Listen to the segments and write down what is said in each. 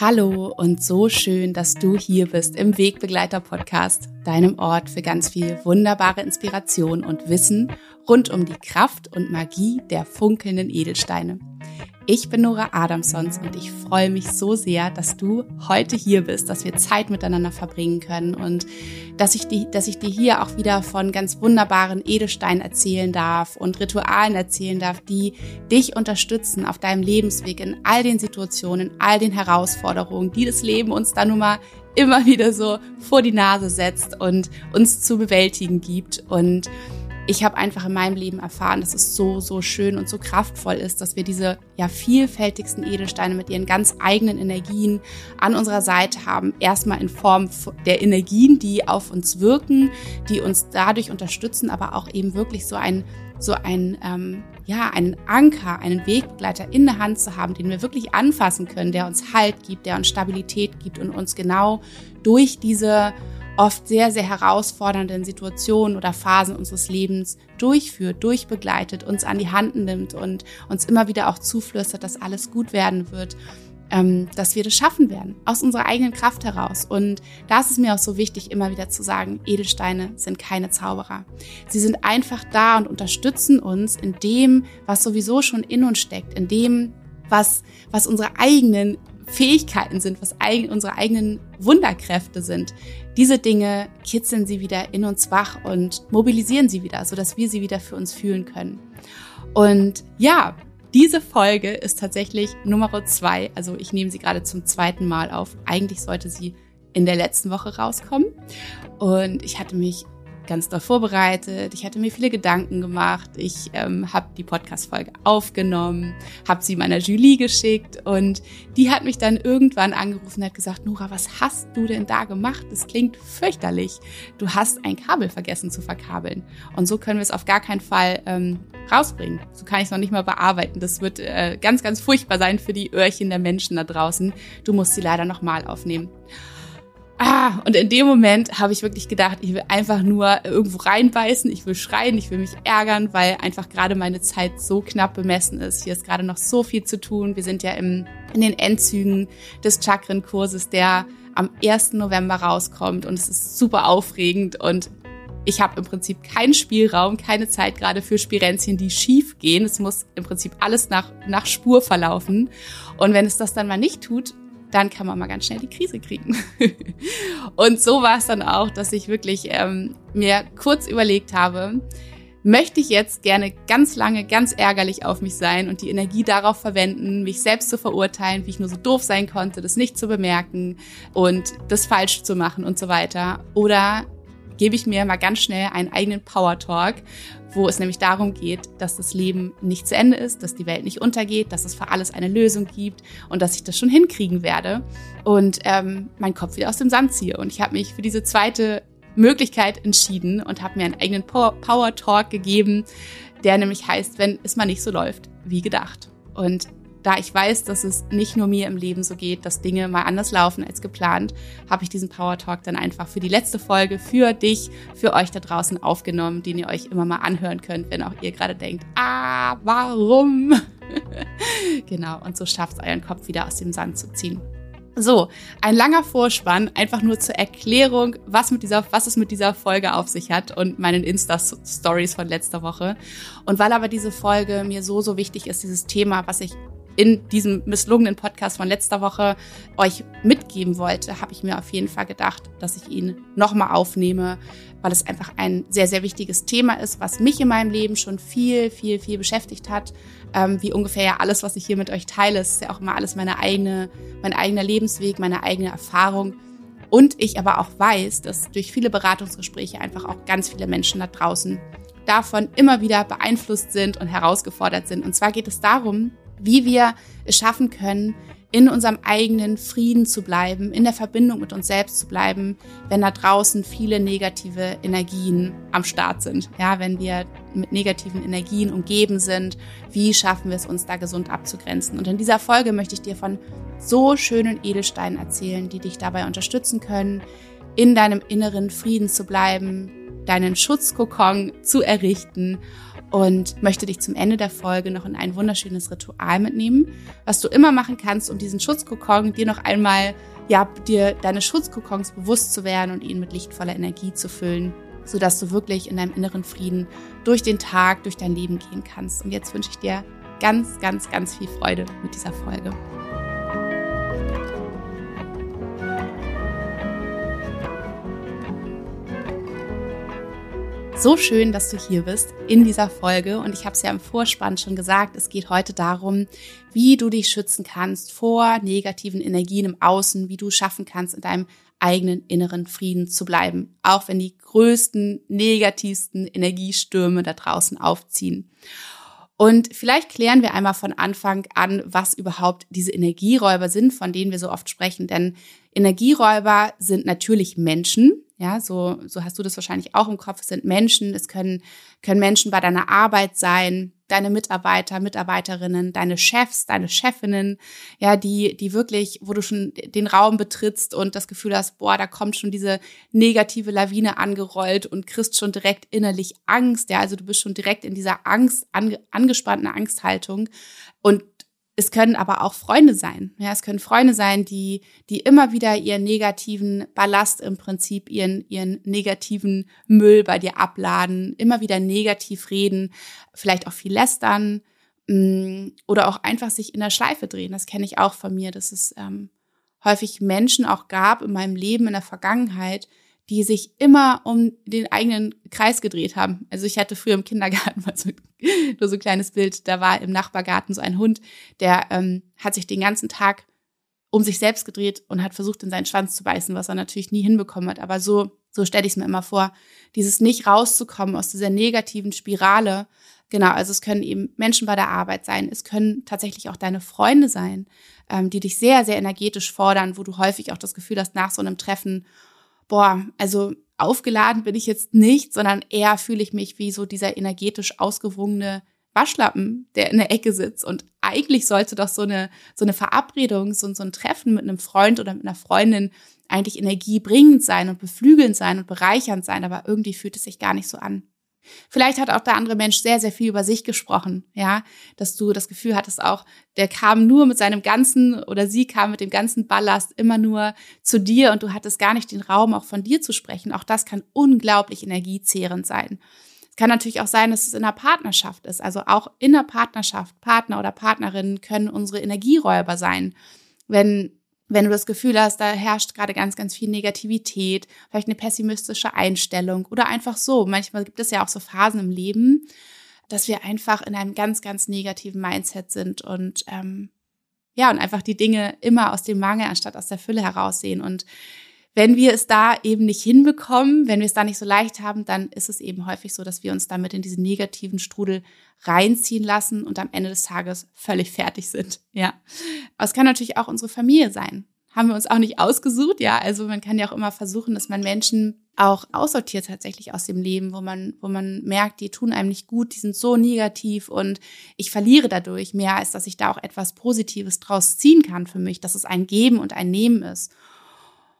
Hallo und so schön, dass du hier bist im Wegbegleiter Podcast, deinem Ort für ganz viel wunderbare Inspiration und Wissen rund um die Kraft und Magie der funkelnden Edelsteine. Ich bin Nora Adamsons und ich freue mich so sehr, dass du heute hier bist, dass wir Zeit miteinander verbringen können und dass ich, die, dass ich dir hier auch wieder von ganz wunderbaren Edelsteinen erzählen darf und Ritualen erzählen darf, die dich unterstützen auf deinem Lebensweg in all den Situationen, in all den Herausforderungen, die das Leben uns da nun mal immer wieder so vor die Nase setzt und uns zu bewältigen gibt. Und ich habe einfach in meinem Leben erfahren, dass es so, so schön und so kraftvoll ist, dass wir diese ja vielfältigsten Edelsteine mit ihren ganz eigenen Energien an unserer Seite haben. Erstmal in Form der Energien, die auf uns wirken, die uns dadurch unterstützen, aber auch eben wirklich so ein, so ein, ähm, ja, einen Anker, einen Wegbegleiter in der Hand zu haben, den wir wirklich anfassen können, der uns Halt gibt, der uns Stabilität gibt und uns genau durch diese oft sehr, sehr herausfordernden Situationen oder Phasen unseres Lebens durchführt, durchbegleitet, uns an die Hand nimmt und uns immer wieder auch zuflüstert, dass alles gut werden wird, ähm, dass wir das schaffen werden, aus unserer eigenen Kraft heraus. Und da ist es mir auch so wichtig, immer wieder zu sagen, Edelsteine sind keine Zauberer. Sie sind einfach da und unterstützen uns in dem, was sowieso schon in uns steckt, in dem, was, was unsere eigenen Fähigkeiten sind, was eigen, unsere eigenen Wunderkräfte sind. Diese Dinge kitzeln sie wieder in uns wach und mobilisieren sie wieder, sodass wir sie wieder für uns fühlen können. Und ja, diese Folge ist tatsächlich Nummer zwei. Also ich nehme sie gerade zum zweiten Mal auf. Eigentlich sollte sie in der letzten Woche rauskommen. Und ich hatte mich ganz doll vorbereitet. Ich hatte mir viele Gedanken gemacht. Ich ähm, habe die Podcast-Folge aufgenommen, habe sie meiner Julie geschickt und die hat mich dann irgendwann angerufen und hat gesagt, Nora, was hast du denn da gemacht? Das klingt fürchterlich. Du hast ein Kabel vergessen zu verkabeln. Und so können wir es auf gar keinen Fall ähm, rausbringen. So kann ich es noch nicht mal bearbeiten. Das wird äh, ganz, ganz furchtbar sein für die Öhrchen der Menschen da draußen. Du musst sie leider nochmal aufnehmen. Ah, und in dem Moment habe ich wirklich gedacht, ich will einfach nur irgendwo reinbeißen, ich will schreien, ich will mich ärgern, weil einfach gerade meine Zeit so knapp bemessen ist. Hier ist gerade noch so viel zu tun. Wir sind ja im, in den Endzügen des Chakrenkurses, der am 1. November rauskommt und es ist super aufregend und ich habe im Prinzip keinen Spielraum, keine Zeit gerade für Spirenzchen, die schief gehen. Es muss im Prinzip alles nach, nach Spur verlaufen. Und wenn es das dann mal nicht tut, dann kann man mal ganz schnell die Krise kriegen. und so war es dann auch, dass ich wirklich ähm, mir kurz überlegt habe, möchte ich jetzt gerne ganz lange, ganz ärgerlich auf mich sein und die Energie darauf verwenden, mich selbst zu verurteilen, wie ich nur so doof sein konnte, das nicht zu bemerken und das falsch zu machen und so weiter. Oder gebe ich mir mal ganz schnell einen eigenen Power Talk, wo es nämlich darum geht, dass das Leben nicht zu Ende ist, dass die Welt nicht untergeht, dass es für alles eine Lösung gibt und dass ich das schon hinkriegen werde und ähm, meinen Kopf wieder aus dem Sand ziehe. Und ich habe mich für diese zweite Möglichkeit entschieden und habe mir einen eigenen Power, Talk gegeben, der nämlich heißt, wenn es mal nicht so läuft wie gedacht. Und da ich weiß, dass es nicht nur mir im Leben so geht, dass Dinge mal anders laufen als geplant, habe ich diesen Power Talk dann einfach für die letzte Folge für dich, für euch da draußen aufgenommen, den ihr euch immer mal anhören könnt, wenn auch ihr gerade denkt, ah, warum? genau, und so schafft es euren Kopf wieder aus dem Sand zu ziehen. So, ein langer Vorspann, einfach nur zur Erklärung, was mit dieser, was es mit dieser Folge auf sich hat und meinen Insta-Stories von letzter Woche. Und weil aber diese Folge mir so, so wichtig ist, dieses Thema, was ich in diesem misslungenen Podcast von letzter Woche euch mitgeben wollte, habe ich mir auf jeden Fall gedacht, dass ich ihn nochmal aufnehme, weil es einfach ein sehr, sehr wichtiges Thema ist, was mich in meinem Leben schon viel, viel, viel beschäftigt hat. Ähm, wie ungefähr ja alles, was ich hier mit euch teile, ist ja auch immer alles meine eigene, mein eigener Lebensweg, meine eigene Erfahrung. Und ich aber auch weiß, dass durch viele Beratungsgespräche einfach auch ganz viele Menschen da draußen davon immer wieder beeinflusst sind und herausgefordert sind. Und zwar geht es darum, wie wir es schaffen können, in unserem eigenen Frieden zu bleiben, in der Verbindung mit uns selbst zu bleiben, wenn da draußen viele negative Energien am Start sind. Ja, wenn wir mit negativen Energien umgeben sind, wie schaffen wir es uns da gesund abzugrenzen? Und in dieser Folge möchte ich dir von so schönen Edelsteinen erzählen, die dich dabei unterstützen können, in deinem inneren Frieden zu bleiben, deinen Schutzkokon zu errichten und möchte dich zum Ende der Folge noch in ein wunderschönes Ritual mitnehmen, was du immer machen kannst, um diesen Schutzkokon dir noch einmal, ja, dir deine Schutzkokons bewusst zu werden und ihn mit lichtvoller Energie zu füllen, sodass du wirklich in deinem inneren Frieden durch den Tag, durch dein Leben gehen kannst. Und jetzt wünsche ich dir ganz, ganz, ganz viel Freude mit dieser Folge. So schön, dass du hier bist in dieser Folge. Und ich habe es ja im Vorspann schon gesagt, es geht heute darum, wie du dich schützen kannst vor negativen Energien im Außen, wie du schaffen kannst, in deinem eigenen inneren Frieden zu bleiben, auch wenn die größten, negativsten Energiestürme da draußen aufziehen. Und vielleicht klären wir einmal von Anfang an, was überhaupt diese Energieräuber sind, von denen wir so oft sprechen. Denn Energieräuber sind natürlich Menschen, ja, so, so hast du das wahrscheinlich auch im Kopf. Es sind Menschen, es können, können Menschen bei deiner Arbeit sein, deine Mitarbeiter, Mitarbeiterinnen, deine Chefs, deine Chefinnen, ja, die, die wirklich, wo du schon den Raum betrittst und das Gefühl hast, boah, da kommt schon diese negative Lawine angerollt und kriegst schon direkt innerlich Angst, ja, also du bist schon direkt in dieser Angst, ange, angespannten Angsthaltung und es können aber auch Freunde sein. Ja, es können Freunde sein, die, die immer wieder ihren negativen Ballast im Prinzip, ihren, ihren negativen Müll bei dir abladen, immer wieder negativ reden, vielleicht auch viel lästern mm, oder auch einfach sich in der Schleife drehen. Das kenne ich auch von mir, dass es ähm, häufig Menschen auch gab in meinem Leben in der Vergangenheit, die sich immer um den eigenen Kreis gedreht haben. Also ich hatte früher im Kindergarten mal so, nur so ein kleines Bild, da war im Nachbargarten so ein Hund, der ähm, hat sich den ganzen Tag um sich selbst gedreht und hat versucht, in seinen Schwanz zu beißen, was er natürlich nie hinbekommen hat. Aber so, so stelle ich es mir immer vor, dieses nicht rauszukommen aus dieser negativen Spirale. Genau, also es können eben Menschen bei der Arbeit sein, es können tatsächlich auch deine Freunde sein, ähm, die dich sehr, sehr energetisch fordern, wo du häufig auch das Gefühl hast, nach so einem Treffen, boah, also aufgeladen bin ich jetzt nicht, sondern eher fühle ich mich wie so dieser energetisch ausgewogene Waschlappen, der in der Ecke sitzt. Und eigentlich sollte doch so eine, so eine Verabredung, so, so ein Treffen mit einem Freund oder mit einer Freundin eigentlich energiebringend sein und beflügelnd sein und bereichernd sein, aber irgendwie fühlt es sich gar nicht so an. Vielleicht hat auch der andere Mensch sehr, sehr viel über sich gesprochen, ja, dass du das Gefühl hattest auch, der kam nur mit seinem ganzen oder sie kam mit dem ganzen Ballast immer nur zu dir und du hattest gar nicht den Raum, auch von dir zu sprechen. Auch das kann unglaublich energiezehrend sein. Es kann natürlich auch sein, dass es in einer Partnerschaft ist. Also auch in einer Partnerschaft, Partner oder Partnerinnen können unsere Energieräuber sein. Wenn wenn du das Gefühl hast, da herrscht gerade ganz, ganz viel Negativität, vielleicht eine pessimistische Einstellung oder einfach so. Manchmal gibt es ja auch so Phasen im Leben, dass wir einfach in einem ganz, ganz negativen Mindset sind und ähm, ja, und einfach die Dinge immer aus dem Mangel anstatt aus der Fülle heraussehen. Und wenn wir es da eben nicht hinbekommen, wenn wir es da nicht so leicht haben, dann ist es eben häufig so, dass wir uns damit in diesen negativen Strudel reinziehen lassen und am Ende des Tages völlig fertig sind. Ja. Aber es kann natürlich auch unsere Familie sein. Haben wir uns auch nicht ausgesucht, ja. Also man kann ja auch immer versuchen, dass man Menschen auch aussortiert tatsächlich aus dem Leben, wo man, wo man merkt, die tun einem nicht gut, die sind so negativ und ich verliere dadurch mehr, als dass ich da auch etwas Positives draus ziehen kann für mich, dass es ein Geben und ein Nehmen ist.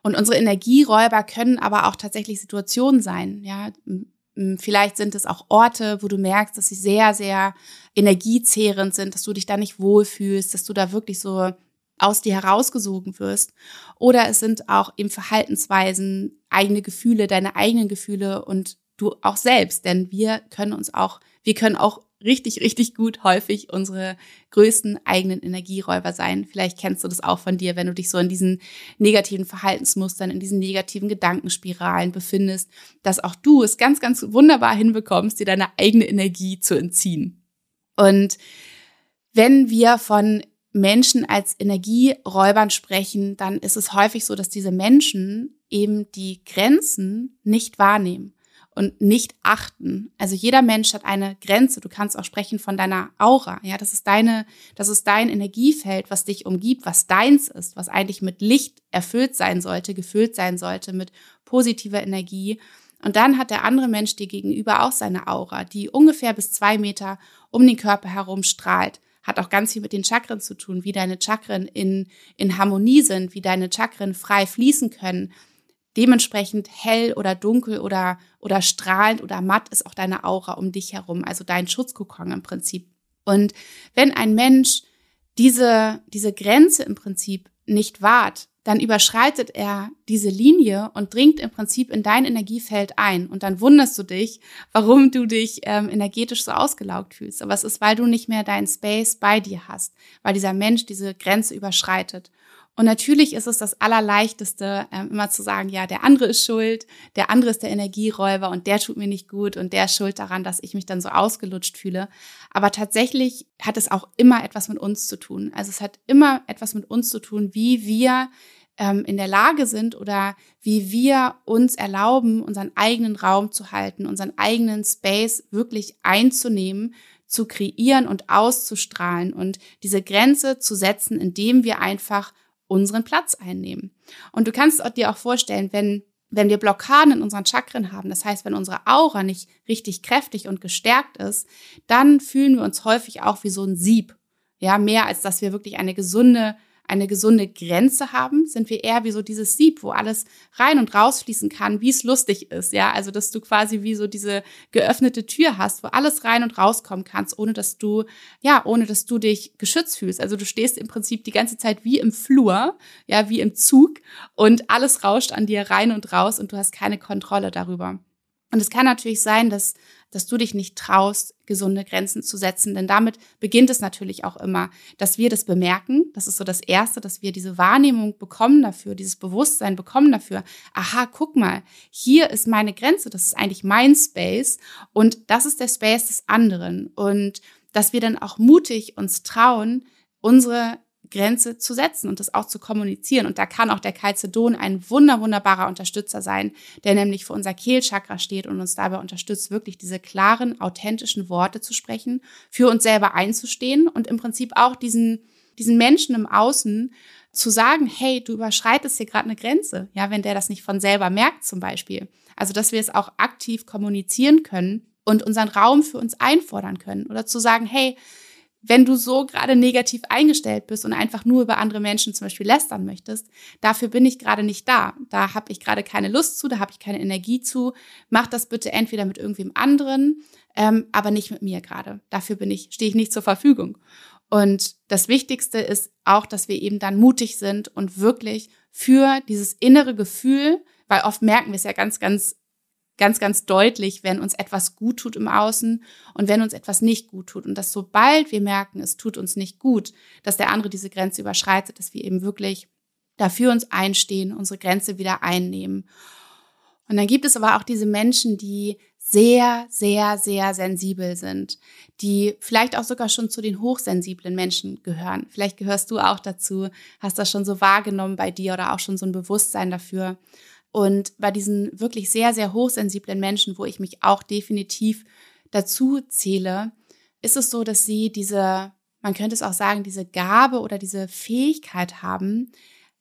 Und unsere Energieräuber können aber auch tatsächlich Situationen sein, ja. Vielleicht sind es auch Orte, wo du merkst, dass sie sehr, sehr energiezehrend sind, dass du dich da nicht wohlfühlst, dass du da wirklich so aus dir herausgesogen wirst. Oder es sind auch eben Verhaltensweisen, eigene Gefühle, deine eigenen Gefühle und du auch selbst. Denn wir können uns auch, wir können auch richtig, richtig gut häufig unsere größten eigenen Energieräuber sein. Vielleicht kennst du das auch von dir, wenn du dich so in diesen negativen Verhaltensmustern, in diesen negativen Gedankenspiralen befindest, dass auch du es ganz, ganz wunderbar hinbekommst, dir deine eigene Energie zu entziehen. Und wenn wir von Menschen als Energieräubern sprechen, dann ist es häufig so, dass diese Menschen eben die Grenzen nicht wahrnehmen und nicht achten. Also jeder Mensch hat eine Grenze. Du kannst auch sprechen von deiner Aura. Ja, das ist deine, das ist dein Energiefeld, was dich umgibt, was deins ist, was eigentlich mit Licht erfüllt sein sollte, gefüllt sein sollte, mit positiver Energie. Und dann hat der andere Mensch dir gegenüber auch seine Aura, die ungefähr bis zwei Meter um den Körper herum strahlt. Hat auch ganz viel mit den Chakren zu tun, wie deine Chakren in, in Harmonie sind, wie deine Chakren frei fließen können, dementsprechend hell oder dunkel oder, oder strahlend oder matt ist auch deine Aura um dich herum, also dein Schutzkokon im Prinzip. Und wenn ein Mensch diese, diese Grenze im Prinzip nicht wahrt, dann überschreitet er diese Linie und dringt im Prinzip in dein Energiefeld ein. Und dann wunderst du dich, warum du dich ähm, energetisch so ausgelaugt fühlst. Aber es ist, weil du nicht mehr deinen Space bei dir hast, weil dieser Mensch diese Grenze überschreitet. Und natürlich ist es das Allerleichteste, ähm, immer zu sagen, ja, der andere ist schuld, der andere ist der Energieräuber und der tut mir nicht gut und der ist schuld daran, dass ich mich dann so ausgelutscht fühle. Aber tatsächlich hat es auch immer etwas mit uns zu tun. Also es hat immer etwas mit uns zu tun, wie wir ähm, in der Lage sind oder wie wir uns erlauben, unseren eigenen Raum zu halten, unseren eigenen Space wirklich einzunehmen, zu kreieren und auszustrahlen und diese Grenze zu setzen, indem wir einfach unseren Platz einnehmen. Und du kannst dir auch vorstellen, wenn wenn wir Blockaden in unseren Chakren haben, das heißt, wenn unsere Aura nicht richtig kräftig und gestärkt ist, dann fühlen wir uns häufig auch wie so ein Sieb. Ja, mehr als dass wir wirklich eine gesunde eine gesunde Grenze haben, sind wir eher wie so dieses Sieb, wo alles rein und rausfließen kann, wie es lustig ist. Ja, also dass du quasi wie so diese geöffnete Tür hast, wo alles rein und rauskommen kannst, ohne dass du, ja, ohne dass du dich geschützt fühlst. Also du stehst im Prinzip die ganze Zeit wie im Flur, ja, wie im Zug und alles rauscht an dir rein und raus und du hast keine Kontrolle darüber. Und es kann natürlich sein, dass dass du dich nicht traust, gesunde Grenzen zu setzen. Denn damit beginnt es natürlich auch immer, dass wir das bemerken. Das ist so das Erste, dass wir diese Wahrnehmung bekommen dafür, dieses Bewusstsein bekommen dafür. Aha, guck mal, hier ist meine Grenze, das ist eigentlich mein Space und das ist der Space des anderen. Und dass wir dann auch mutig uns trauen, unsere Grenze zu setzen und das auch zu kommunizieren. Und da kann auch der Calcedon ein wunder, wunderbarer Unterstützer sein, der nämlich für unser Kehlchakra steht und uns dabei unterstützt, wirklich diese klaren, authentischen Worte zu sprechen, für uns selber einzustehen und im Prinzip auch diesen, diesen Menschen im Außen zu sagen, hey, du überschreitest hier gerade eine Grenze. Ja, wenn der das nicht von selber merkt zum Beispiel. Also, dass wir es auch aktiv kommunizieren können und unseren Raum für uns einfordern können oder zu sagen, hey, wenn du so gerade negativ eingestellt bist und einfach nur über andere Menschen zum Beispiel lästern möchtest, dafür bin ich gerade nicht da. Da habe ich gerade keine Lust zu, da habe ich keine Energie zu. Mach das bitte entweder mit irgendwem anderen, ähm, aber nicht mit mir gerade. Dafür bin ich, stehe ich nicht zur Verfügung. Und das Wichtigste ist auch, dass wir eben dann mutig sind und wirklich für dieses innere Gefühl, weil oft merken wir es ja ganz, ganz ganz, ganz deutlich, wenn uns etwas gut tut im Außen und wenn uns etwas nicht gut tut. Und dass sobald wir merken, es tut uns nicht gut, dass der andere diese Grenze überschreitet, dass wir eben wirklich dafür uns einstehen, unsere Grenze wieder einnehmen. Und dann gibt es aber auch diese Menschen, die sehr, sehr, sehr sensibel sind, die vielleicht auch sogar schon zu den hochsensiblen Menschen gehören. Vielleicht gehörst du auch dazu, hast das schon so wahrgenommen bei dir oder auch schon so ein Bewusstsein dafür. Und bei diesen wirklich sehr, sehr hochsensiblen Menschen, wo ich mich auch definitiv dazu zähle, ist es so, dass sie diese, man könnte es auch sagen, diese Gabe oder diese Fähigkeit haben,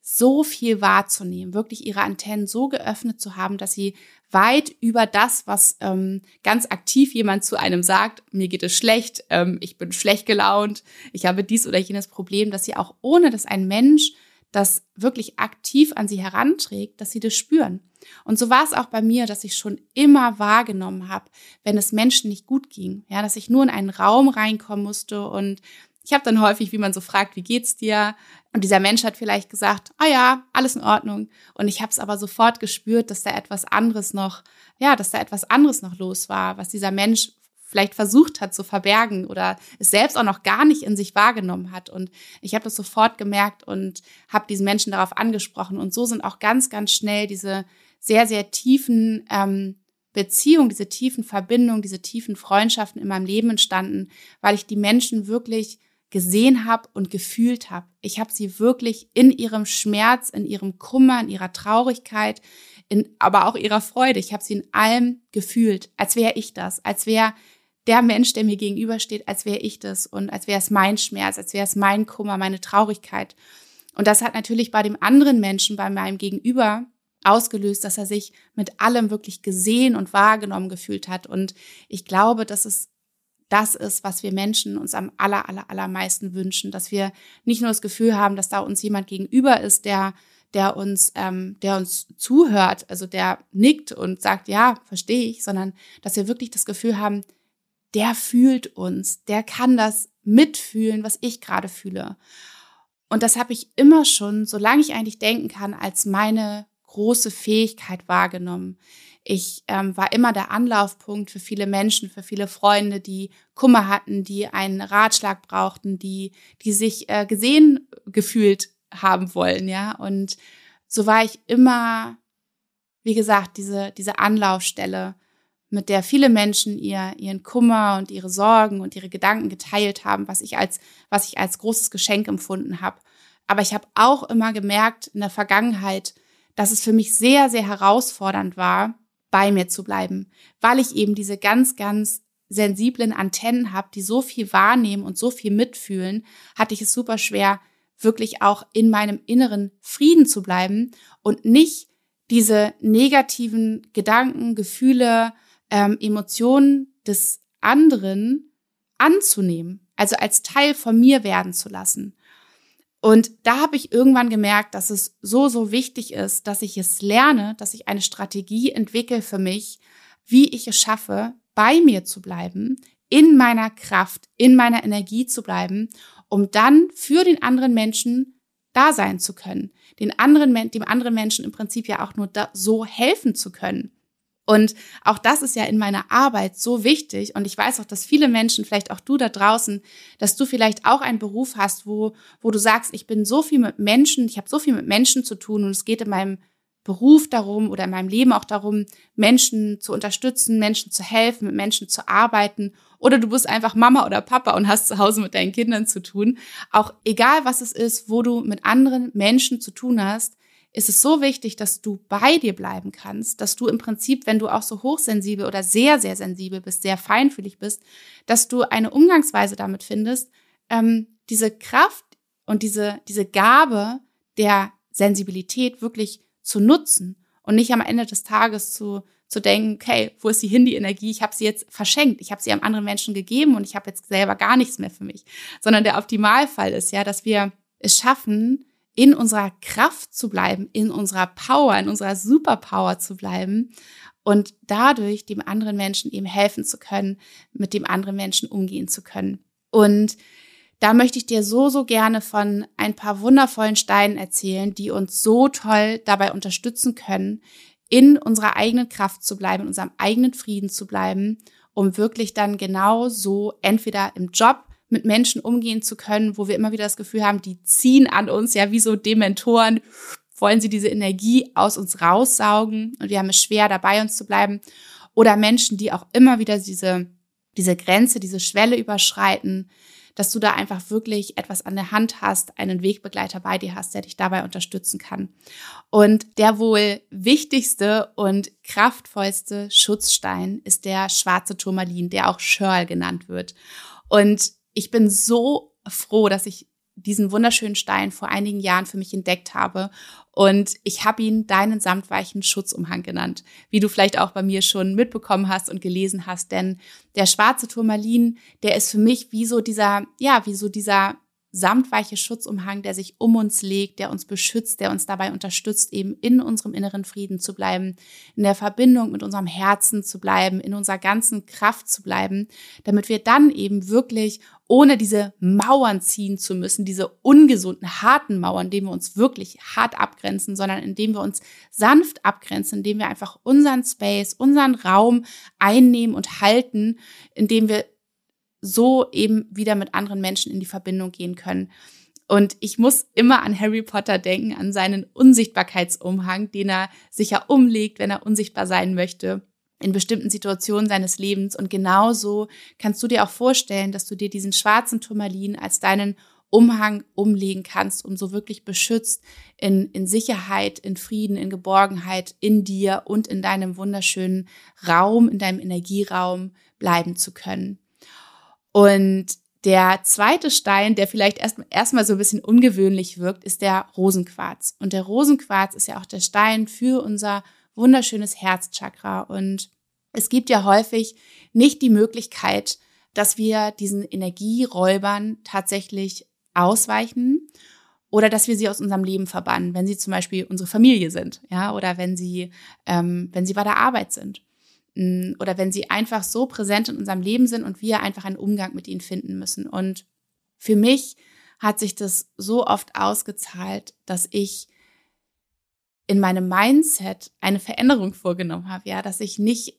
so viel wahrzunehmen, wirklich ihre Antennen so geöffnet zu haben, dass sie weit über das, was ähm, ganz aktiv jemand zu einem sagt, mir geht es schlecht, ähm, ich bin schlecht gelaunt, ich habe dies oder jenes Problem, dass sie auch ohne, dass ein Mensch das wirklich aktiv an sie heranträgt, dass sie das spüren. Und so war es auch bei mir, dass ich schon immer wahrgenommen habe, wenn es Menschen nicht gut ging, ja, dass ich nur in einen Raum reinkommen musste und ich habe dann häufig, wie man so fragt, wie geht's dir? Und dieser Mensch hat vielleicht gesagt, ah ja, alles in Ordnung. Und ich habe es aber sofort gespürt, dass da etwas anderes noch, ja, dass da etwas anderes noch los war, was dieser Mensch vielleicht versucht hat zu verbergen oder es selbst auch noch gar nicht in sich wahrgenommen hat. Und ich habe das sofort gemerkt und habe diesen Menschen darauf angesprochen. Und so sind auch ganz, ganz schnell diese sehr, sehr tiefen ähm, Beziehungen, diese tiefen Verbindungen, diese tiefen Freundschaften in meinem Leben entstanden, weil ich die Menschen wirklich gesehen habe und gefühlt habe. Ich habe sie wirklich in ihrem Schmerz, in ihrem Kummer, in ihrer Traurigkeit, in, aber auch ihrer Freude. Ich habe sie in allem gefühlt, als wäre ich das, als wäre der Mensch, der mir gegenübersteht, als wäre ich das und als wäre es mein Schmerz, als wäre es mein Kummer, meine Traurigkeit. Und das hat natürlich bei dem anderen Menschen, bei meinem Gegenüber ausgelöst, dass er sich mit allem wirklich gesehen und wahrgenommen gefühlt hat. Und ich glaube, dass es das ist, was wir Menschen uns am aller, aller, allermeisten wünschen, dass wir nicht nur das Gefühl haben, dass da uns jemand gegenüber ist, der der uns, ähm, der uns zuhört, also der nickt und sagt, ja, verstehe ich, sondern dass wir wirklich das Gefühl haben, der fühlt uns, der kann das mitfühlen, was ich gerade fühle. Und das habe ich immer schon, solange ich eigentlich denken kann, als meine große Fähigkeit wahrgenommen. Ich ähm, war immer der Anlaufpunkt für viele Menschen, für viele Freunde, die Kummer hatten, die einen Ratschlag brauchten, die, die sich äh, gesehen gefühlt haben wollen, ja. Und so war ich immer, wie gesagt, diese, diese Anlaufstelle, mit der viele Menschen ihr, ihren Kummer und ihre Sorgen und ihre Gedanken geteilt haben, was ich als, was ich als großes Geschenk empfunden habe. Aber ich habe auch immer gemerkt in der Vergangenheit, dass es für mich sehr, sehr herausfordernd war, bei mir zu bleiben, weil ich eben diese ganz, ganz sensiblen Antennen habe, die so viel wahrnehmen und so viel mitfühlen, hatte ich es super schwer, wirklich auch in meinem inneren Frieden zu bleiben und nicht diese negativen Gedanken, Gefühle, ähm, Emotionen des anderen anzunehmen, also als Teil von mir werden zu lassen. Und da habe ich irgendwann gemerkt, dass es so, so wichtig ist, dass ich es lerne, dass ich eine Strategie entwickle für mich, wie ich es schaffe, bei mir zu bleiben, in meiner Kraft, in meiner Energie zu bleiben, um dann für den anderen Menschen da sein zu können, den anderen, dem anderen Menschen im Prinzip ja auch nur da, so helfen zu können. Und auch das ist ja in meiner Arbeit so wichtig. Und ich weiß auch, dass viele Menschen, vielleicht auch du da draußen, dass du vielleicht auch einen Beruf hast, wo, wo du sagst, ich bin so viel mit Menschen, ich habe so viel mit Menschen zu tun und es geht in meinem Beruf darum oder in meinem Leben auch darum, Menschen zu unterstützen, Menschen zu helfen, mit Menschen zu arbeiten. Oder du bist einfach Mama oder Papa und hast zu Hause mit deinen Kindern zu tun. Auch egal was es ist, wo du mit anderen Menschen zu tun hast, ist es so wichtig, dass du bei dir bleiben kannst, dass du im Prinzip, wenn du auch so hochsensibel oder sehr, sehr sensibel bist, sehr feinfühlig bist, dass du eine Umgangsweise damit findest, ähm, diese Kraft und diese, diese Gabe der Sensibilität wirklich zu nutzen und nicht am Ende des Tages zu, zu denken, okay, wo ist die hin, die Energie? Ich habe sie jetzt verschenkt, ich habe sie einem anderen Menschen gegeben und ich habe jetzt selber gar nichts mehr für mich. Sondern der Optimalfall ist ja, dass wir es schaffen, in unserer Kraft zu bleiben, in unserer Power, in unserer Superpower zu bleiben und dadurch dem anderen Menschen eben helfen zu können, mit dem anderen Menschen umgehen zu können. Und da möchte ich dir so, so gerne von ein paar wundervollen Steinen erzählen, die uns so toll dabei unterstützen können, in unserer eigenen Kraft zu bleiben, in unserem eigenen Frieden zu bleiben, um wirklich dann genau so entweder im Job mit Menschen umgehen zu können, wo wir immer wieder das Gefühl haben, die ziehen an uns, ja, wie so Dementoren, wollen sie diese Energie aus uns raussaugen und wir haben es schwer, dabei uns zu bleiben. Oder Menschen, die auch immer wieder diese, diese Grenze, diese Schwelle überschreiten, dass du da einfach wirklich etwas an der Hand hast, einen Wegbegleiter bei dir hast, der dich dabei unterstützen kann. Und der wohl wichtigste und kraftvollste Schutzstein ist der schwarze Turmalin, der auch Shirl genannt wird. Und ich bin so froh, dass ich diesen wunderschönen Stein vor einigen Jahren für mich entdeckt habe. Und ich habe ihn deinen samtweichen Schutzumhang genannt, wie du vielleicht auch bei mir schon mitbekommen hast und gelesen hast. Denn der schwarze Turmalin, der ist für mich wie so dieser, ja, wie so dieser samtweiche Schutzumhang, der sich um uns legt, der uns beschützt, der uns dabei unterstützt, eben in unserem inneren Frieden zu bleiben, in der Verbindung mit unserem Herzen zu bleiben, in unserer ganzen Kraft zu bleiben, damit wir dann eben wirklich ohne diese Mauern ziehen zu müssen, diese ungesunden, harten Mauern, indem wir uns wirklich hart abgrenzen, sondern indem wir uns sanft abgrenzen, indem wir einfach unseren Space, unseren Raum einnehmen und halten, indem wir so eben wieder mit anderen Menschen in die Verbindung gehen können. Und ich muss immer an Harry Potter denken, an seinen Unsichtbarkeitsumhang, den er sicher umlegt, wenn er unsichtbar sein möchte in bestimmten Situationen seines Lebens. Und genauso kannst du dir auch vorstellen, dass du dir diesen schwarzen Turmalin als deinen Umhang umlegen kannst, um so wirklich beschützt in, in Sicherheit, in Frieden, in Geborgenheit in dir und in deinem wunderschönen Raum, in deinem Energieraum bleiben zu können. Und der zweite Stein, der vielleicht erstmal erst so ein bisschen ungewöhnlich wirkt, ist der Rosenquarz. Und der Rosenquarz ist ja auch der Stein für unser wunderschönes Herzchakra. Und es gibt ja häufig nicht die Möglichkeit, dass wir diesen Energieräubern tatsächlich ausweichen. oder dass wir sie aus unserem Leben verbannen, wenn sie zum Beispiel unsere Familie sind, ja, oder wenn sie, ähm, wenn sie bei der Arbeit sind oder wenn sie einfach so präsent in unserem Leben sind und wir einfach einen Umgang mit ihnen finden müssen. Und für mich hat sich das so oft ausgezahlt, dass ich in meinem Mindset eine Veränderung vorgenommen habe, ja, dass ich nicht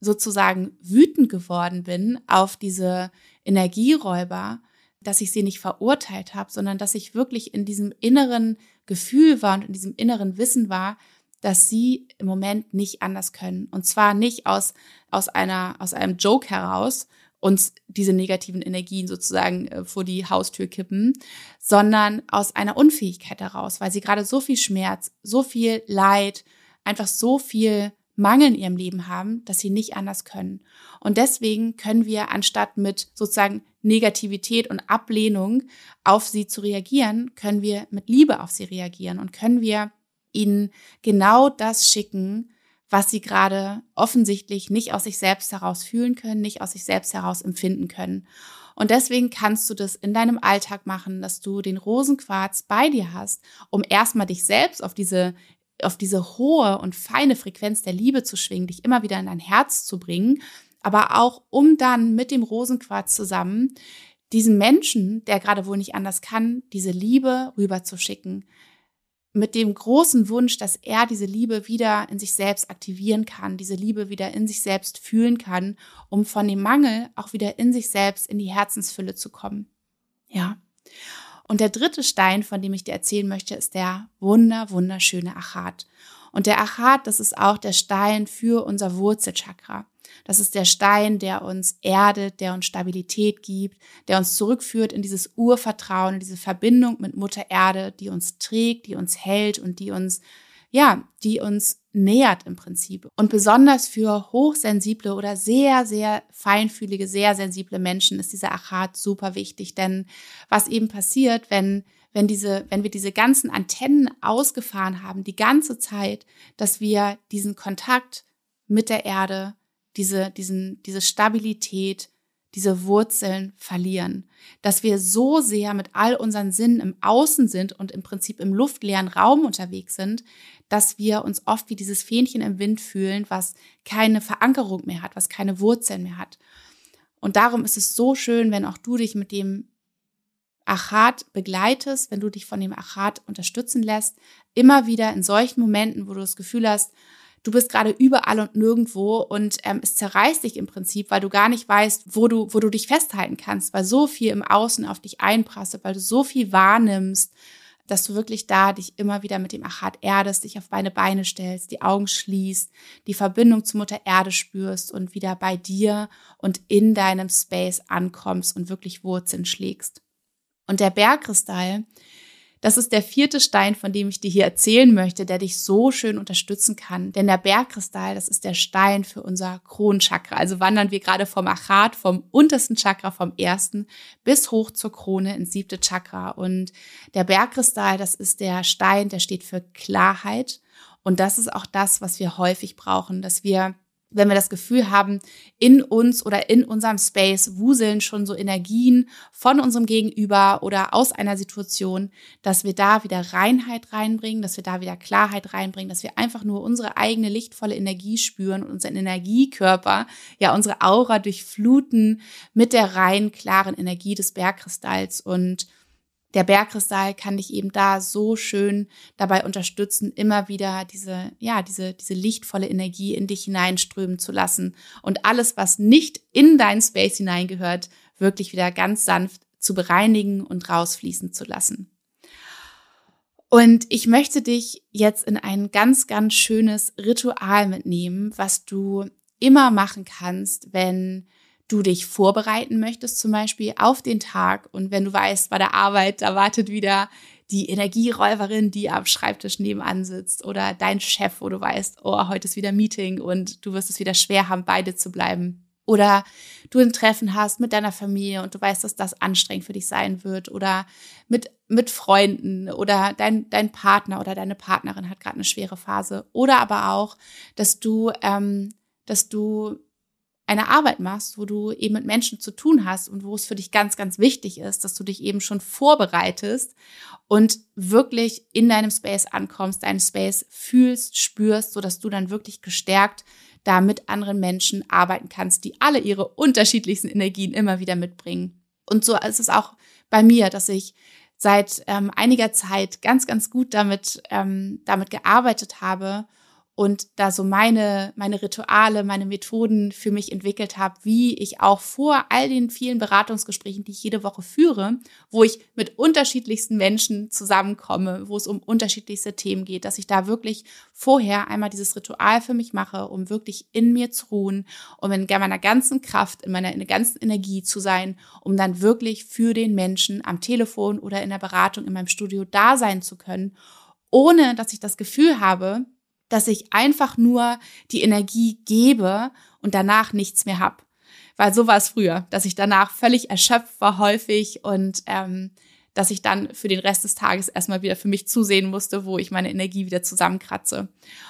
sozusagen wütend geworden bin auf diese Energieräuber, dass ich sie nicht verurteilt habe, sondern dass ich wirklich in diesem inneren Gefühl war und in diesem inneren Wissen war, dass sie im Moment nicht anders können. Und zwar nicht aus, aus einer, aus einem Joke heraus, uns diese negativen Energien sozusagen äh, vor die Haustür kippen, sondern aus einer Unfähigkeit heraus, weil sie gerade so viel Schmerz, so viel Leid, einfach so viel Mangel in ihrem Leben haben, dass sie nicht anders können. Und deswegen können wir, anstatt mit sozusagen Negativität und Ablehnung auf sie zu reagieren, können wir mit Liebe auf sie reagieren und können wir ihnen genau das schicken, was sie gerade offensichtlich nicht aus sich selbst heraus fühlen können, nicht aus sich selbst heraus empfinden können. Und deswegen kannst du das in deinem Alltag machen, dass du den Rosenquarz bei dir hast, um erstmal dich selbst auf diese auf diese hohe und feine Frequenz der Liebe zu schwingen, dich immer wieder in dein Herz zu bringen, aber auch um dann mit dem Rosenquarz zusammen diesen Menschen, der gerade wohl nicht anders kann, diese Liebe rüberzuschicken. Mit dem großen Wunsch, dass er diese Liebe wieder in sich selbst aktivieren kann, diese Liebe wieder in sich selbst fühlen kann, um von dem Mangel auch wieder in sich selbst in die Herzensfülle zu kommen. Ja. Und der dritte Stein, von dem ich dir erzählen möchte, ist der wunder, wunderschöne Achat. Und der Achat, das ist auch der Stein für unser Wurzelchakra. Das ist der Stein, der uns erdet, der uns Stabilität gibt, der uns zurückführt in dieses Urvertrauen, in diese Verbindung mit Mutter Erde, die uns trägt, die uns hält und die uns, ja, die uns nähert im Prinzip. Und besonders für hochsensible oder sehr, sehr feinfühlige, sehr sensible Menschen ist dieser Achat super wichtig. Denn was eben passiert, wenn wenn diese, wenn wir diese ganzen Antennen ausgefahren haben, die ganze Zeit, dass wir diesen Kontakt mit der Erde, diese, diesen, diese Stabilität, diese Wurzeln verlieren, dass wir so sehr mit all unseren Sinnen im Außen sind und im Prinzip im luftleeren Raum unterwegs sind, dass wir uns oft wie dieses Fähnchen im Wind fühlen, was keine Verankerung mehr hat, was keine Wurzeln mehr hat. Und darum ist es so schön, wenn auch du dich mit dem Achat begleitest, wenn du dich von dem Achat unterstützen lässt, immer wieder in solchen Momenten, wo du das Gefühl hast, du bist gerade überall und nirgendwo und ähm, es zerreißt dich im Prinzip, weil du gar nicht weißt, wo du, wo du dich festhalten kannst, weil so viel im Außen auf dich einprasselt, weil du so viel wahrnimmst, dass du wirklich da dich immer wieder mit dem Achat erdest, dich auf deine Beine stellst, die Augen schließt, die Verbindung zu Mutter Erde spürst und wieder bei dir und in deinem Space ankommst und wirklich Wurzeln schlägst. Und der Bergkristall, das ist der vierte Stein, von dem ich dir hier erzählen möchte, der dich so schön unterstützen kann. Denn der Bergkristall, das ist der Stein für unser Kronenchakra. Also wandern wir gerade vom Achat, vom untersten Chakra, vom ersten, bis hoch zur Krone ins siebte Chakra. Und der Bergkristall, das ist der Stein, der steht für Klarheit. Und das ist auch das, was wir häufig brauchen, dass wir wenn wir das Gefühl haben, in uns oder in unserem Space wuseln schon so Energien von unserem Gegenüber oder aus einer Situation, dass wir da wieder Reinheit reinbringen, dass wir da wieder Klarheit reinbringen, dass wir einfach nur unsere eigene lichtvolle Energie spüren und unseren Energiekörper, ja, unsere Aura durchfluten mit der rein klaren Energie des Bergkristalls. Und der Bergkristall kann dich eben da so schön dabei unterstützen, immer wieder diese, ja, diese, diese lichtvolle Energie in dich hineinströmen zu lassen und alles, was nicht in dein Space hineingehört, wirklich wieder ganz sanft zu bereinigen und rausfließen zu lassen. Und ich möchte dich jetzt in ein ganz, ganz schönes Ritual mitnehmen, was du immer machen kannst, wenn du dich vorbereiten möchtest, zum Beispiel auf den Tag und wenn du weißt, bei der Arbeit, da wartet wieder die Energieräuberin, die am Schreibtisch nebenan sitzt oder dein Chef, wo du weißt, oh, heute ist wieder Meeting und du wirst es wieder schwer haben, beide zu bleiben. Oder du ein Treffen hast mit deiner Familie und du weißt, dass das anstrengend für dich sein wird. Oder mit, mit Freunden oder dein, dein Partner oder deine Partnerin hat gerade eine schwere Phase. Oder aber auch, dass du, ähm, dass du eine Arbeit machst, wo du eben mit Menschen zu tun hast und wo es für dich ganz, ganz wichtig ist, dass du dich eben schon vorbereitest und wirklich in deinem Space ankommst, deinen Space fühlst, spürst, so dass du dann wirklich gestärkt da mit anderen Menschen arbeiten kannst, die alle ihre unterschiedlichsten Energien immer wieder mitbringen. Und so ist es auch bei mir, dass ich seit ähm, einiger Zeit ganz, ganz gut damit, ähm, damit gearbeitet habe und da so meine, meine Rituale, meine Methoden für mich entwickelt habe, wie ich auch vor all den vielen Beratungsgesprächen, die ich jede Woche führe, wo ich mit unterschiedlichsten Menschen zusammenkomme, wo es um unterschiedlichste Themen geht, dass ich da wirklich vorher einmal dieses Ritual für mich mache, um wirklich in mir zu ruhen, um in meiner ganzen Kraft, in meiner, in der ganzen Energie zu sein, um dann wirklich für den Menschen am Telefon oder in der Beratung in meinem Studio da sein zu können, ohne dass ich das Gefühl habe, dass ich einfach nur die Energie gebe und danach nichts mehr hab. Weil so war es früher, dass ich danach völlig erschöpft war häufig und ähm, dass ich dann für den Rest des Tages erstmal wieder für mich zusehen musste, wo ich meine Energie wieder zusammenkratze.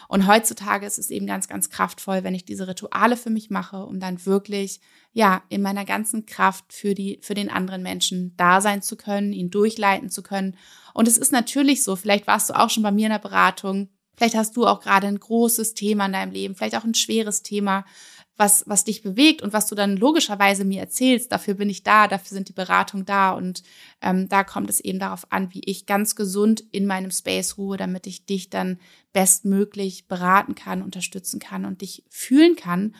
Und heutzutage ist es eben ganz, ganz kraftvoll, wenn ich diese Rituale für mich mache, um dann wirklich, ja, in meiner ganzen Kraft für die, für den anderen Menschen da sein zu können, ihn durchleiten zu können. Und es ist natürlich so, vielleicht warst du auch schon bei mir in der Beratung, Vielleicht hast du auch gerade ein großes Thema in deinem Leben, vielleicht auch ein schweres Thema, was, was dich bewegt und was du dann logischerweise mir erzählst. Dafür bin ich da, dafür sind die Beratungen da und ähm, da kommt es eben darauf an, wie ich ganz gesund in meinem Space ruhe, damit ich dich dann bestmöglich beraten kann, unterstützen kann und dich fühlen kann